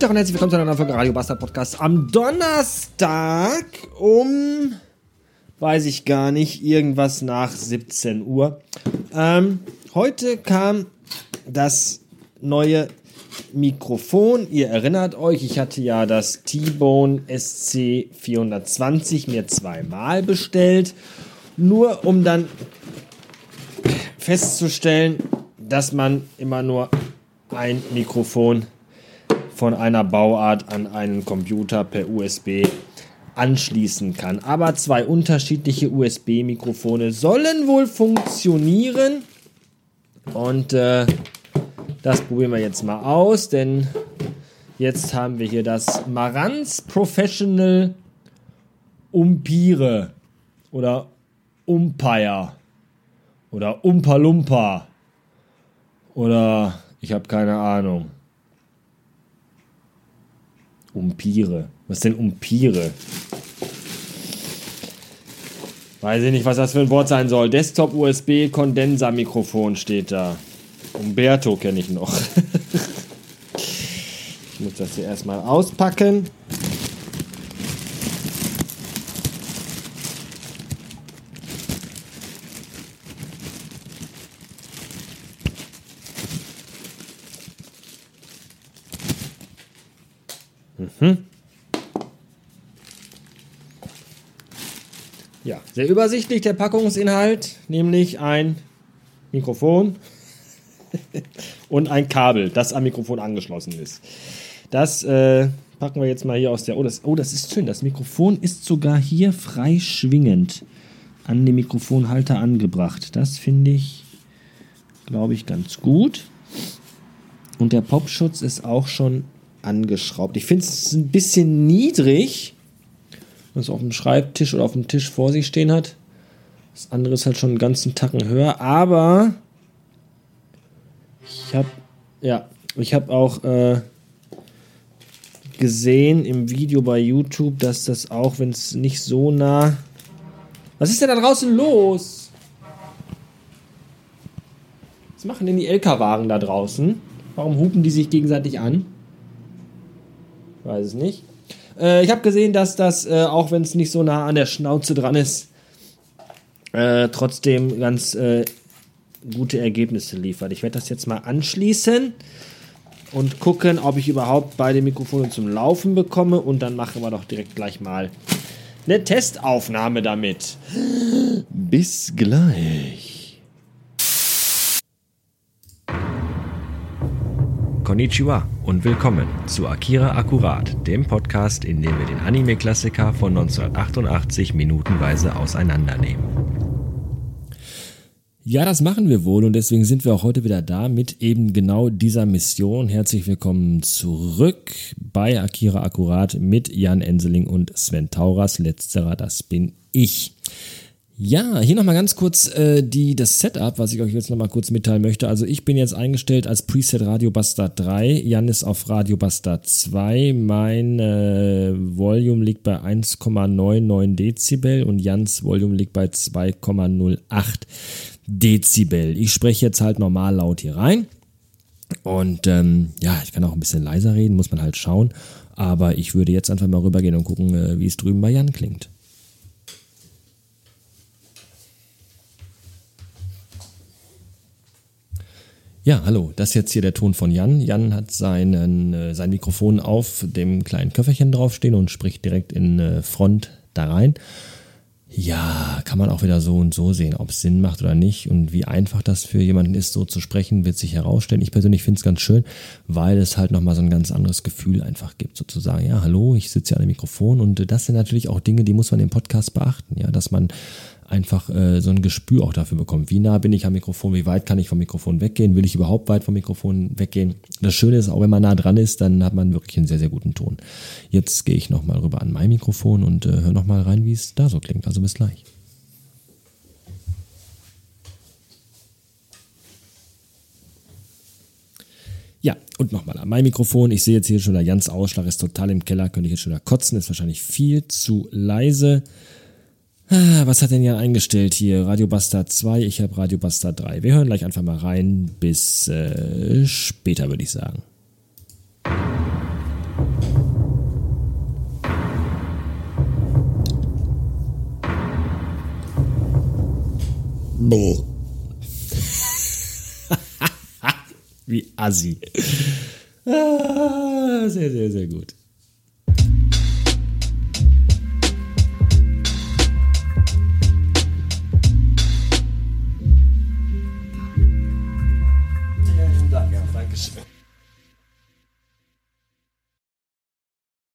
Tag und herzlich willkommen zu einer neuen Folge Radio Bastard Podcast am Donnerstag um, weiß ich gar nicht, irgendwas nach 17 Uhr. Ähm, heute kam das neue Mikrofon. Ihr erinnert euch, ich hatte ja das T-Bone SC420 mir zweimal bestellt, nur um dann festzustellen, dass man immer nur ein Mikrofon von einer Bauart an einen Computer per USB anschließen kann. Aber zwei unterschiedliche USB-Mikrofone sollen wohl funktionieren. Und äh, das probieren wir jetzt mal aus, denn jetzt haben wir hier das Marantz Professional Umpire oder Umpire oder Umpalumpa oder ich habe keine Ahnung. Umpire. Was denn Umpire? Weiß ich nicht, was das für ein Wort sein soll. Desktop USB Kondenser Mikrofon steht da. Umberto kenne ich noch. ich muss das hier erstmal auspacken. Mhm. Ja, sehr übersichtlich der Packungsinhalt, nämlich ein Mikrofon und ein Kabel, das am Mikrofon angeschlossen ist. Das äh, packen wir jetzt mal hier aus der. Oh das, oh, das ist schön. Das Mikrofon ist sogar hier frei schwingend an dem Mikrofonhalter angebracht. Das finde ich, glaube ich, ganz gut. Und der Popschutz ist auch schon angeschraubt. Ich finde es ein bisschen niedrig, wenn es auf dem Schreibtisch oder auf dem Tisch vor sich stehen hat. Das andere ist halt schon einen ganzen Tacken höher, aber ich habe ja, ich habe auch äh, gesehen im Video bei YouTube, dass das auch, wenn es nicht so nah. Was ist denn da draußen los? Was machen denn die LK-Wagen da draußen? Warum hupen die sich gegenseitig an? Weiß es nicht. Äh, ich habe gesehen, dass das, äh, auch wenn es nicht so nah an der Schnauze dran ist, äh, trotzdem ganz äh, gute Ergebnisse liefert. Ich werde das jetzt mal anschließen und gucken, ob ich überhaupt beide Mikrofone zum Laufen bekomme. Und dann machen wir doch direkt gleich mal eine Testaufnahme damit. Bis gleich. Konnichiwa und willkommen zu Akira Akkurat, dem Podcast, in dem wir den Anime-Klassiker von 1988 minutenweise auseinandernehmen. Ja, das machen wir wohl und deswegen sind wir auch heute wieder da mit eben genau dieser Mission. Herzlich willkommen zurück bei Akira Akkurat mit Jan Enseling und Sven Tauras. Letzterer, das bin ich. Ja, hier nochmal ganz kurz äh, die, das Setup, was ich euch jetzt nochmal kurz mitteilen möchte. Also ich bin jetzt eingestellt als Preset Radio Bastard 3, Jan ist auf Radio Bastard 2, mein äh, Volume liegt bei 1,99 Dezibel und Jans Volume liegt bei 2,08 Dezibel. Ich spreche jetzt halt normal laut hier rein. Und ähm, ja, ich kann auch ein bisschen leiser reden, muss man halt schauen. Aber ich würde jetzt einfach mal rübergehen und gucken, äh, wie es drüben bei Jan klingt. Ja, hallo, das ist jetzt hier der Ton von Jan. Jan hat seinen, äh, sein Mikrofon auf dem kleinen Köfferchen draufstehen und spricht direkt in äh, Front da rein. Ja, kann man auch wieder so und so sehen, ob es Sinn macht oder nicht und wie einfach das für jemanden ist, so zu sprechen, wird sich herausstellen. Ich persönlich finde es ganz schön, weil es halt nochmal so ein ganz anderes Gefühl einfach gibt, sozusagen. Ja, hallo, ich sitze hier an dem Mikrofon und das sind natürlich auch Dinge, die muss man im Podcast beachten, ja, dass man einfach äh, so ein Gespür auch dafür bekommen. Wie nah bin ich am Mikrofon? Wie weit kann ich vom Mikrofon weggehen? Will ich überhaupt weit vom Mikrofon weggehen? Das Schöne ist, auch wenn man nah dran ist, dann hat man wirklich einen sehr, sehr guten Ton. Jetzt gehe ich nochmal rüber an mein Mikrofon und äh, höre nochmal rein, wie es da so klingt. Also bis gleich. Ja, und nochmal an mein Mikrofon. Ich sehe jetzt hier schon, der ganz Ausschlag ist total im Keller. Könnte ich jetzt schon da kotzen. Ist wahrscheinlich viel zu leise. Ah, was hat denn Jan eingestellt hier? Radio Buster 2, ich habe Radio Buster 3. Wir hören gleich einfach mal rein. Bis äh, später, würde ich sagen. Boah. Wie assi. Ah, sehr, sehr, sehr gut.